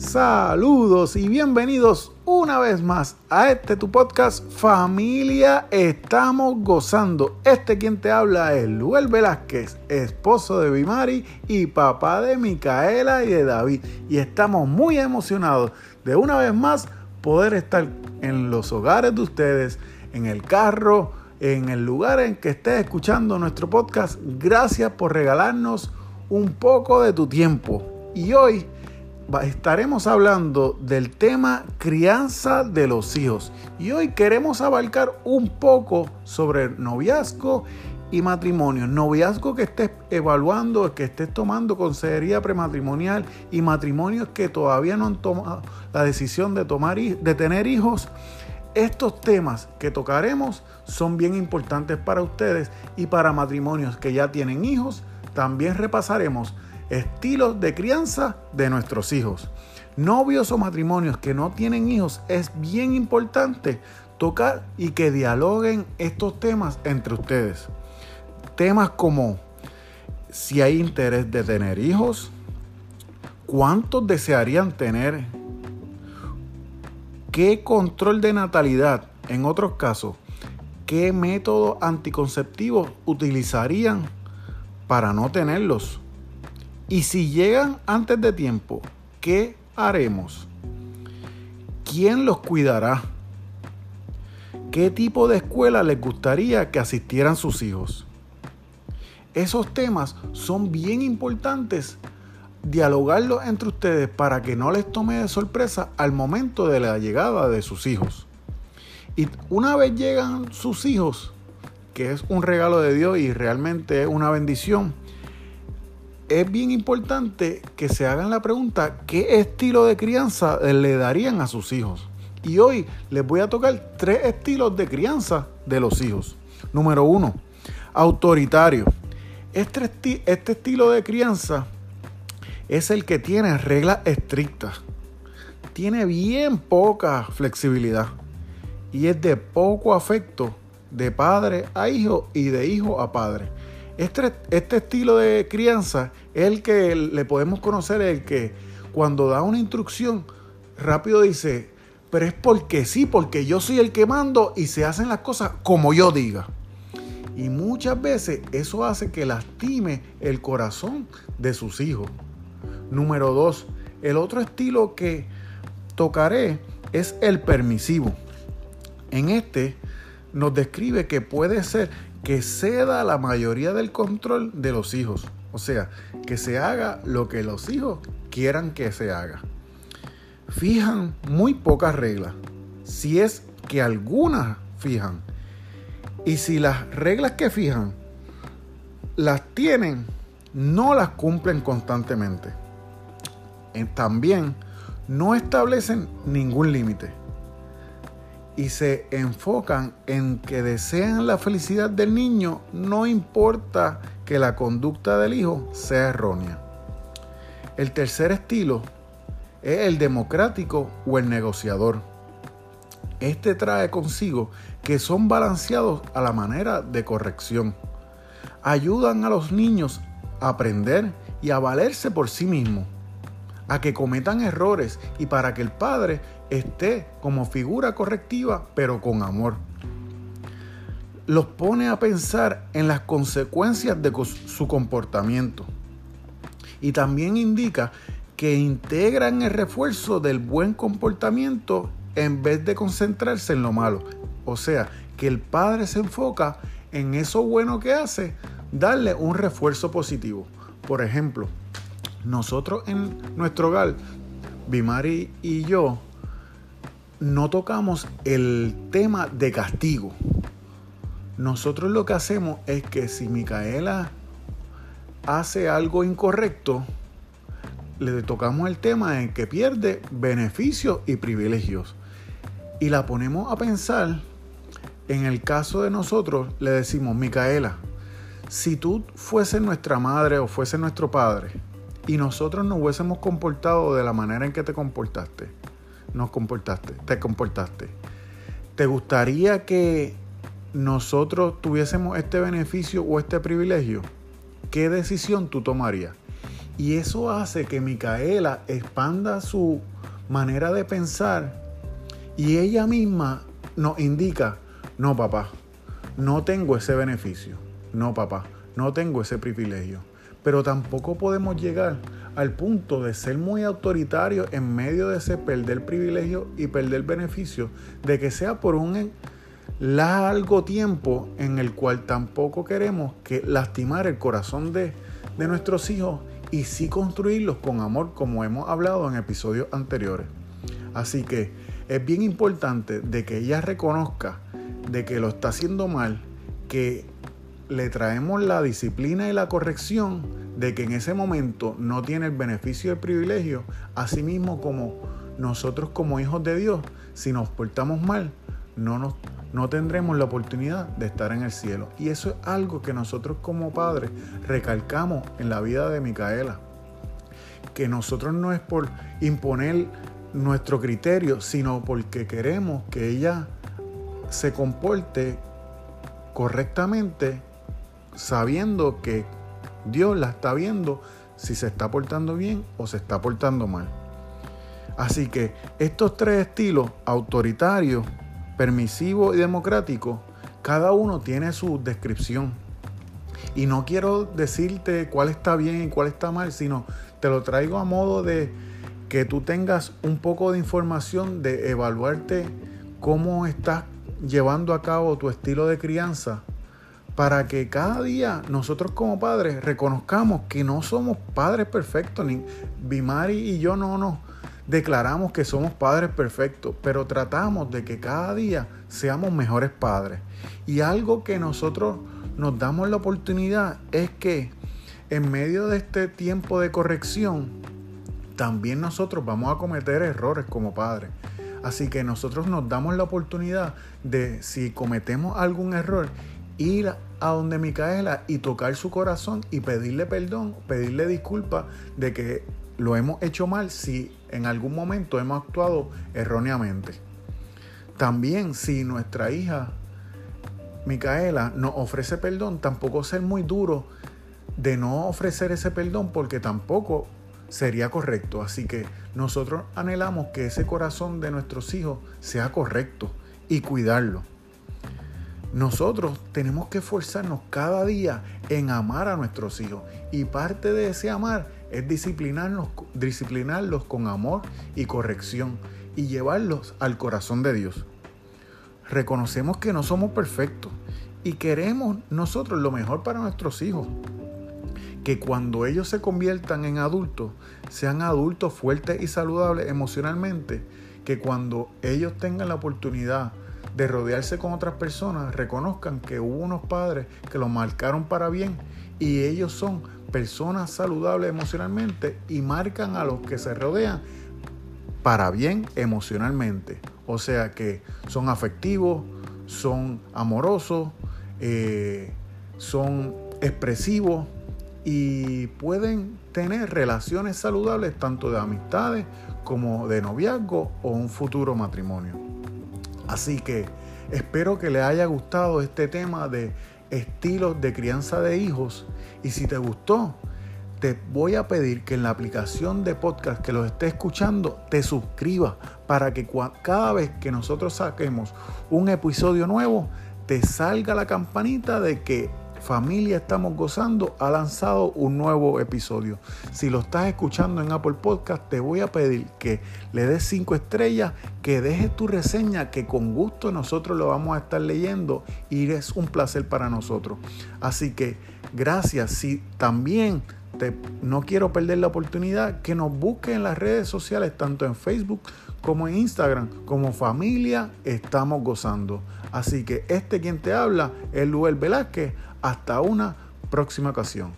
Saludos y bienvenidos una vez más a este tu podcast Familia Estamos Gozando. Este quien te habla es Luel Velázquez, esposo de Bimari y papá de Micaela y de David. Y estamos muy emocionados de una vez más poder estar en los hogares de ustedes, en el carro, en el lugar en que estés escuchando nuestro podcast. Gracias por regalarnos un poco de tu tiempo. Y hoy estaremos hablando del tema crianza de los hijos. Y hoy queremos abarcar un poco sobre noviazgo y matrimonio. Noviazgo que estés evaluando, que estés tomando consejería prematrimonial y matrimonios que todavía no han tomado la decisión de, tomar, de tener hijos. Estos temas que tocaremos son bien importantes para ustedes y para matrimonios que ya tienen hijos. También repasaremos estilos de crianza de nuestros hijos. Novios o matrimonios que no tienen hijos, es bien importante tocar y que dialoguen estos temas entre ustedes. Temas como si hay interés de tener hijos, cuántos desearían tener, qué control de natalidad, en otros casos, qué método anticonceptivo utilizarían para no tenerlos y si llegan antes de tiempo, ¿qué haremos? ¿Quién los cuidará? ¿Qué tipo de escuela les gustaría que asistieran sus hijos? Esos temas son bien importantes dialogarlos entre ustedes para que no les tome de sorpresa al momento de la llegada de sus hijos. Y una vez llegan sus hijos, que es un regalo de Dios y realmente es una bendición, es bien importante que se hagan la pregunta qué estilo de crianza le darían a sus hijos. Y hoy les voy a tocar tres estilos de crianza de los hijos. Número uno, autoritario. Este, este estilo de crianza es el que tiene reglas estrictas. Tiene bien poca flexibilidad. Y es de poco afecto de padre a hijo y de hijo a padre. Este, este, estilo de crianza es el que le podemos conocer, el que cuando da una instrucción rápido dice, pero es porque sí, porque yo soy el que mando y se hacen las cosas como yo diga. Y muchas veces eso hace que lastime el corazón de sus hijos. Número dos, el otro estilo que tocaré es el permisivo. En este nos describe que puede ser que ceda la mayoría del control de los hijos. O sea, que se haga lo que los hijos quieran que se haga. Fijan muy pocas reglas, si es que algunas fijan. Y si las reglas que fijan las tienen, no las cumplen constantemente. Eh, también no establecen ningún límite y se enfocan en que desean la felicidad del niño, no importa que la conducta del hijo sea errónea. El tercer estilo es el democrático o el negociador. Este trae consigo que son balanceados a la manera de corrección. Ayudan a los niños a aprender y a valerse por sí mismos, a que cometan errores y para que el padre esté como figura correctiva, pero con amor. Los pone a pensar en las consecuencias de su comportamiento. Y también indica que integran el refuerzo del buen comportamiento en vez de concentrarse en lo malo. O sea, que el padre se enfoca en eso bueno que hace, darle un refuerzo positivo. Por ejemplo, nosotros en nuestro hogar, Bimari y yo, no tocamos el tema de castigo. Nosotros lo que hacemos es que si Micaela hace algo incorrecto, le tocamos el tema en que pierde beneficios y privilegios. Y la ponemos a pensar, en el caso de nosotros, le decimos, Micaela, si tú fuese nuestra madre o fuese nuestro padre y nosotros nos hubiésemos comportado de la manera en que te comportaste, nos comportaste, te comportaste. ¿Te gustaría que nosotros tuviésemos este beneficio o este privilegio? ¿Qué decisión tú tomarías? Y eso hace que Micaela expanda su manera de pensar y ella misma nos indica, no papá, no tengo ese beneficio, no papá, no tengo ese privilegio. Pero tampoco podemos llegar al punto de ser muy autoritarios en medio de ese perder privilegio y perder beneficio, de que sea por un largo tiempo en el cual tampoco queremos que lastimar el corazón de, de nuestros hijos y sí construirlos con amor como hemos hablado en episodios anteriores. Así que es bien importante de que ella reconozca de que lo está haciendo mal, que le traemos la disciplina y la corrección de que en ese momento no tiene el beneficio del privilegio, así mismo como nosotros como hijos de Dios, si nos portamos mal, no, no tendremos la oportunidad de estar en el cielo. Y eso es algo que nosotros como padres recalcamos en la vida de Micaela. Que nosotros no es por imponer nuestro criterio, sino porque queremos que ella se comporte correctamente sabiendo que Dios la está viendo si se está portando bien o se está portando mal. Así que estos tres estilos, autoritario, permisivo y democrático, cada uno tiene su descripción. Y no quiero decirte cuál está bien y cuál está mal, sino te lo traigo a modo de que tú tengas un poco de información de evaluarte cómo estás llevando a cabo tu estilo de crianza para que cada día nosotros como padres reconozcamos que no somos padres perfectos, ni Bimari y yo no nos declaramos que somos padres perfectos, pero tratamos de que cada día seamos mejores padres. Y algo que nosotros nos damos la oportunidad es que en medio de este tiempo de corrección, también nosotros vamos a cometer errores como padres. Así que nosotros nos damos la oportunidad de, si cometemos algún error, ir a donde Micaela y tocar su corazón y pedirle perdón, pedirle disculpas de que lo hemos hecho mal si en algún momento hemos actuado erróneamente. También si nuestra hija Micaela nos ofrece perdón, tampoco ser muy duro de no ofrecer ese perdón porque tampoco sería correcto. Así que nosotros anhelamos que ese corazón de nuestros hijos sea correcto y cuidarlo. Nosotros tenemos que esforzarnos cada día en amar a nuestros hijos y parte de ese amar es disciplinarnos, disciplinarlos con amor y corrección y llevarlos al corazón de Dios. Reconocemos que no somos perfectos y queremos nosotros lo mejor para nuestros hijos. Que cuando ellos se conviertan en adultos, sean adultos fuertes y saludables emocionalmente. Que cuando ellos tengan la oportunidad de rodearse con otras personas, reconozcan que hubo unos padres que los marcaron para bien y ellos son personas saludables emocionalmente y marcan a los que se rodean para bien emocionalmente. O sea que son afectivos, son amorosos, eh, son expresivos y pueden tener relaciones saludables tanto de amistades como de noviazgo o un futuro matrimonio. Así que espero que les haya gustado este tema de estilos de crianza de hijos. Y si te gustó, te voy a pedir que en la aplicación de podcast que los esté escuchando te suscribas para que cada vez que nosotros saquemos un episodio nuevo te salga la campanita de que Familia Estamos Gozando ha lanzado un nuevo episodio. Si lo estás escuchando en Apple Podcast, te voy a pedir que le des cinco estrellas, que dejes tu reseña, que con gusto nosotros lo vamos a estar leyendo y es un placer para nosotros. Así que gracias. Si también te, no quiero perder la oportunidad, que nos busques en las redes sociales, tanto en Facebook como en Instagram, como familia estamos gozando. Así que este quien te habla es Luel Velázquez. Hasta una próxima ocasión.